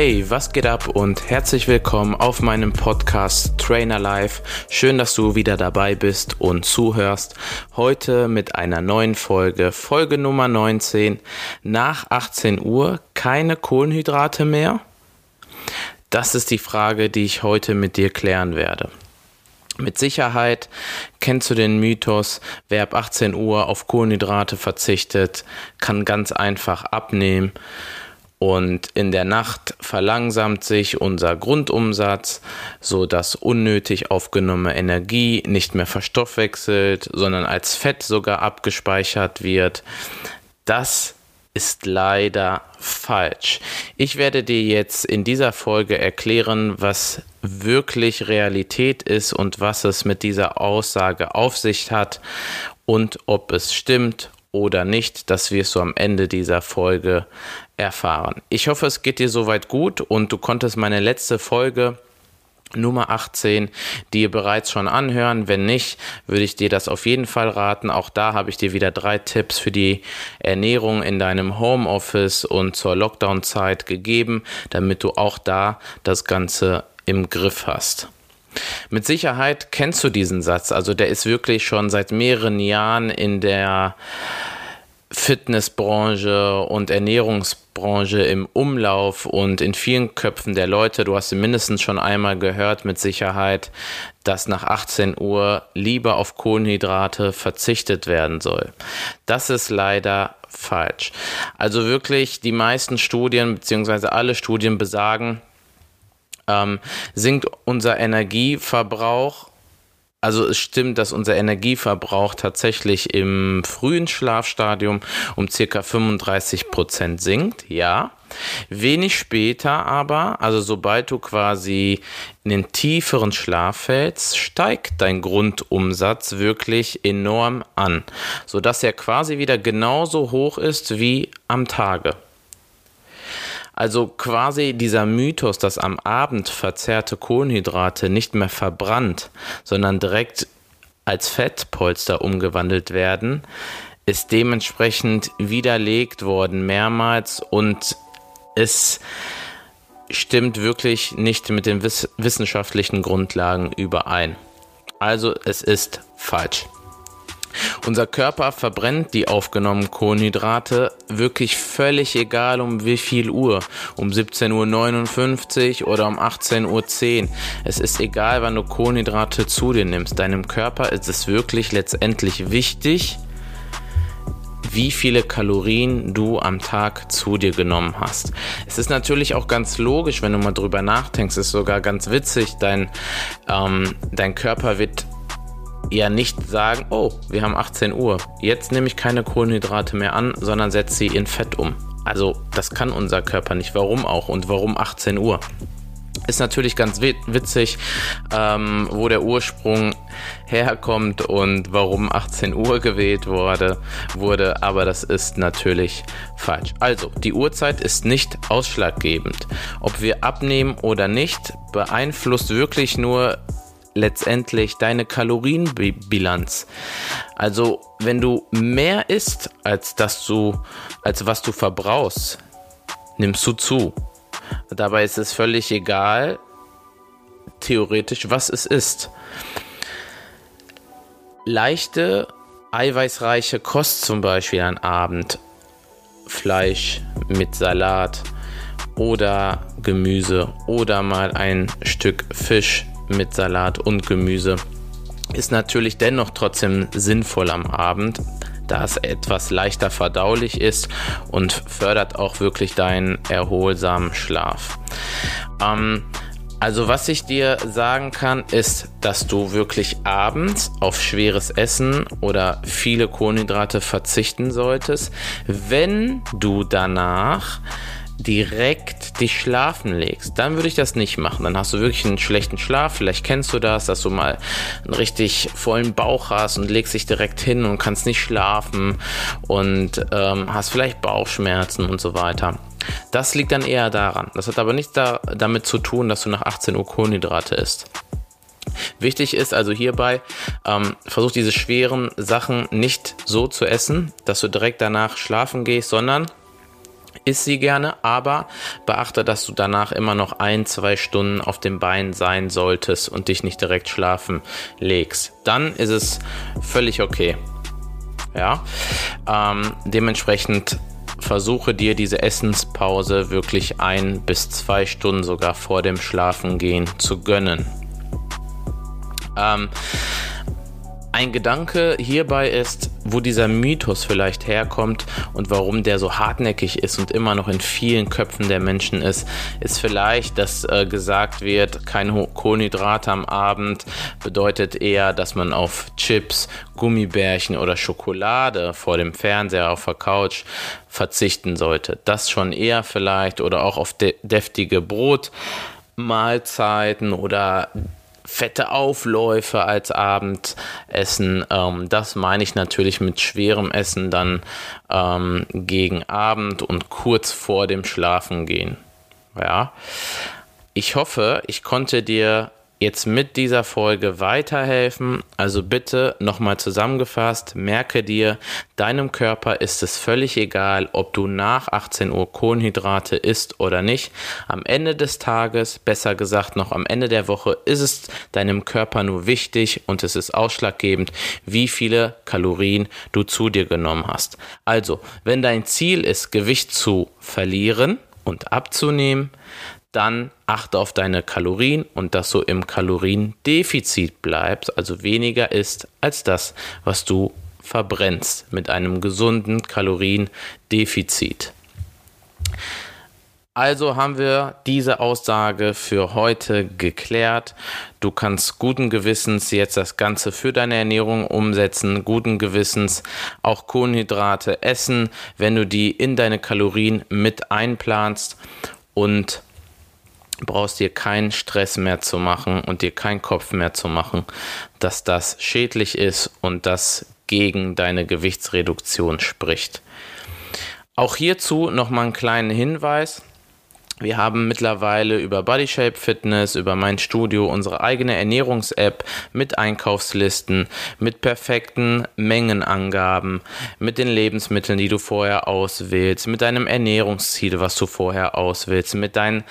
Hey, was geht ab und herzlich willkommen auf meinem Podcast Trainer Life. Schön, dass du wieder dabei bist und zuhörst. Heute mit einer neuen Folge, Folge Nummer 19. Nach 18 Uhr keine Kohlenhydrate mehr? Das ist die Frage, die ich heute mit dir klären werde. Mit Sicherheit kennst du den Mythos, wer ab 18 Uhr auf Kohlenhydrate verzichtet, kann ganz einfach abnehmen. Und in der Nacht verlangsamt sich unser Grundumsatz, so dass unnötig aufgenommene Energie nicht mehr verstoffwechselt, sondern als Fett sogar abgespeichert wird. Das ist leider falsch. Ich werde dir jetzt in dieser Folge erklären, was wirklich Realität ist und was es mit dieser Aussage auf sich hat und ob es stimmt oder nicht, das wirst du am Ende dieser Folge erfahren. Ich hoffe, es geht dir soweit gut und du konntest meine letzte Folge Nummer 18 dir bereits schon anhören. Wenn nicht, würde ich dir das auf jeden Fall raten. Auch da habe ich dir wieder drei Tipps für die Ernährung in deinem Homeoffice und zur Lockdown-Zeit gegeben, damit du auch da das Ganze im Griff hast. Mit Sicherheit kennst du diesen Satz. Also der ist wirklich schon seit mehreren Jahren in der Fitnessbranche und Ernährungsbranche im Umlauf und in vielen Köpfen der Leute, du hast mindestens schon einmal gehört mit Sicherheit, dass nach 18 Uhr lieber auf Kohlenhydrate verzichtet werden soll. Das ist leider falsch. Also wirklich die meisten Studien beziehungsweise alle Studien besagen, ähm, sinkt unser Energieverbrauch also es stimmt, dass unser Energieverbrauch tatsächlich im frühen Schlafstadium um circa 35 Prozent sinkt, ja. Wenig später aber, also sobald du quasi in den tieferen Schlaf fällst, steigt dein Grundumsatz wirklich enorm an, sodass er quasi wieder genauso hoch ist wie am Tage. Also quasi dieser Mythos, dass am Abend verzehrte Kohlenhydrate nicht mehr verbrannt, sondern direkt als Fettpolster umgewandelt werden, ist dementsprechend widerlegt worden mehrmals und es stimmt wirklich nicht mit den wissenschaftlichen Grundlagen überein. Also es ist falsch. Unser Körper verbrennt die aufgenommenen Kohlenhydrate wirklich völlig egal um wie viel Uhr. Um 17.59 Uhr oder um 18.10 Uhr. Es ist egal, wann du Kohlenhydrate zu dir nimmst. Deinem Körper ist es wirklich letztendlich wichtig, wie viele Kalorien du am Tag zu dir genommen hast. Es ist natürlich auch ganz logisch, wenn du mal drüber nachdenkst, es ist sogar ganz witzig, dein, ähm, dein Körper wird ja nicht sagen, oh, wir haben 18 Uhr, jetzt nehme ich keine Kohlenhydrate mehr an, sondern setze sie in Fett um. Also das kann unser Körper nicht. Warum auch und warum 18 Uhr? Ist natürlich ganz witzig, ähm, wo der Ursprung herkommt und warum 18 Uhr gewählt wurde, wurde, aber das ist natürlich falsch. Also, die Uhrzeit ist nicht ausschlaggebend. Ob wir abnehmen oder nicht, beeinflusst wirklich nur letztendlich deine Kalorienbilanz. Also, wenn du mehr isst, als dass du, als was du verbrauchst, nimmst du zu. Dabei ist es völlig egal, theoretisch, was es ist. Leichte, eiweißreiche Kost zum Beispiel am Abend. Fleisch mit Salat oder Gemüse oder mal ein Stück Fisch mit Salat und Gemüse ist natürlich dennoch trotzdem sinnvoll am Abend, da es etwas leichter verdaulich ist und fördert auch wirklich deinen erholsamen Schlaf. Ähm, also was ich dir sagen kann, ist, dass du wirklich abends auf schweres Essen oder viele Kohlenhydrate verzichten solltest, wenn du danach direkt dich schlafen legst, dann würde ich das nicht machen. Dann hast du wirklich einen schlechten Schlaf. Vielleicht kennst du das, dass du mal einen richtig vollen Bauch hast und legst dich direkt hin und kannst nicht schlafen und ähm, hast vielleicht Bauchschmerzen und so weiter. Das liegt dann eher daran. Das hat aber nichts da, damit zu tun, dass du nach 18 Uhr Kohlenhydrate isst. Wichtig ist also hierbei, ähm, versuch diese schweren Sachen nicht so zu essen, dass du direkt danach schlafen gehst, sondern Iss sie gerne, aber beachte, dass du danach immer noch ein, zwei Stunden auf dem Bein sein solltest und dich nicht direkt schlafen legst. Dann ist es völlig okay. Ja, ähm, dementsprechend versuche dir diese Essenspause wirklich ein bis zwei Stunden sogar vor dem Schlafengehen zu gönnen. Ähm, ein Gedanke hierbei ist, wo dieser Mythos vielleicht herkommt und warum der so hartnäckig ist und immer noch in vielen Köpfen der Menschen ist, ist vielleicht, dass äh, gesagt wird, kein Kohlenhydrate am Abend bedeutet eher, dass man auf Chips, Gummibärchen oder Schokolade vor dem Fernseher auf der Couch verzichten sollte. Das schon eher vielleicht oder auch auf de deftige Brotmahlzeiten oder fette Aufläufe als Abendessen. Ähm, das meine ich natürlich mit schwerem Essen dann ähm, gegen Abend und kurz vor dem Schlafengehen. Ja. Ich hoffe, ich konnte dir jetzt mit dieser Folge weiterhelfen. Also bitte nochmal zusammengefasst, merke dir, deinem Körper ist es völlig egal, ob du nach 18 Uhr Kohlenhydrate isst oder nicht. Am Ende des Tages, besser gesagt noch am Ende der Woche, ist es deinem Körper nur wichtig und es ist ausschlaggebend, wie viele Kalorien du zu dir genommen hast. Also, wenn dein Ziel ist, Gewicht zu verlieren und abzunehmen, dann achte auf deine Kalorien und dass du im Kaloriendefizit bleibst, also weniger isst als das, was du verbrennst mit einem gesunden Kaloriendefizit. Also haben wir diese Aussage für heute geklärt. Du kannst guten Gewissens jetzt das Ganze für deine Ernährung umsetzen, guten Gewissens auch Kohlenhydrate essen, wenn du die in deine Kalorien mit einplanst und brauchst dir keinen Stress mehr zu machen und dir keinen Kopf mehr zu machen, dass das schädlich ist und das gegen deine Gewichtsreduktion spricht. Auch hierzu nochmal einen kleinen Hinweis. Wir haben mittlerweile über Bodyshape Fitness, über mein Studio unsere eigene Ernährungs-App mit Einkaufslisten, mit perfekten Mengenangaben, mit den Lebensmitteln, die du vorher auswählst, mit deinem Ernährungsziel, was du vorher auswählst, mit deinen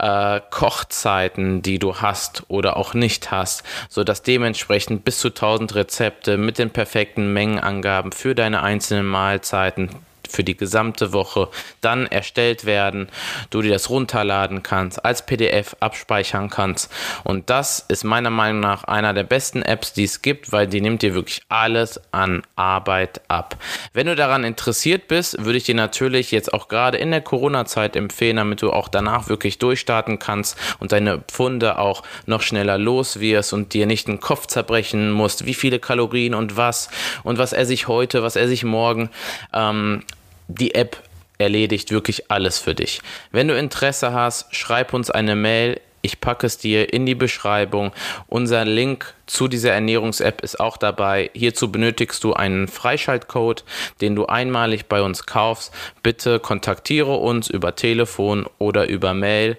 äh, Kochzeiten, die du hast oder auch nicht hast, so dass dementsprechend bis zu 1000 Rezepte mit den perfekten Mengenangaben für deine einzelnen Mahlzeiten für die gesamte Woche dann erstellt werden, du dir das runterladen kannst, als PDF abspeichern kannst. Und das ist meiner Meinung nach einer der besten Apps, die es gibt, weil die nimmt dir wirklich alles an Arbeit ab. Wenn du daran interessiert bist, würde ich dir natürlich jetzt auch gerade in der Corona-Zeit empfehlen, damit du auch danach wirklich durchstarten kannst und deine Pfunde auch noch schneller los wirst und dir nicht den Kopf zerbrechen musst, wie viele Kalorien und was und was esse ich heute, was esse ich morgen. Ähm, die App erledigt wirklich alles für dich. Wenn du Interesse hast, schreib uns eine Mail. Ich packe es dir in die Beschreibung. Unser Link zu dieser Ernährungs-App ist auch dabei. Hierzu benötigst du einen Freischaltcode, den du einmalig bei uns kaufst. Bitte kontaktiere uns über Telefon oder über Mail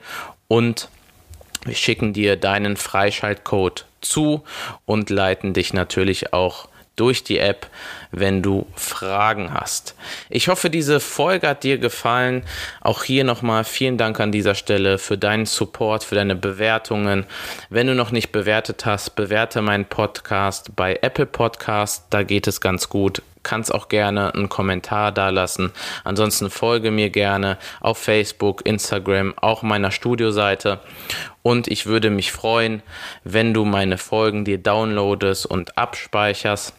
und wir schicken dir deinen Freischaltcode zu und leiten dich natürlich auch durch die App, wenn du Fragen hast. Ich hoffe, diese Folge hat dir gefallen. Auch hier nochmal vielen Dank an dieser Stelle für deinen Support, für deine Bewertungen. Wenn du noch nicht bewertet hast, bewerte meinen Podcast bei Apple Podcast. Da geht es ganz gut. Kannst auch gerne einen Kommentar da lassen. Ansonsten folge mir gerne auf Facebook, Instagram, auch meiner Studioseite. Und ich würde mich freuen, wenn du meine Folgen dir downloadest und abspeicherst.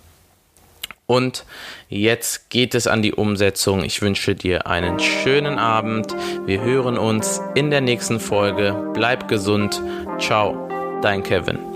Und jetzt geht es an die Umsetzung. Ich wünsche dir einen schönen Abend. Wir hören uns in der nächsten Folge. Bleib gesund. Ciao, dein Kevin.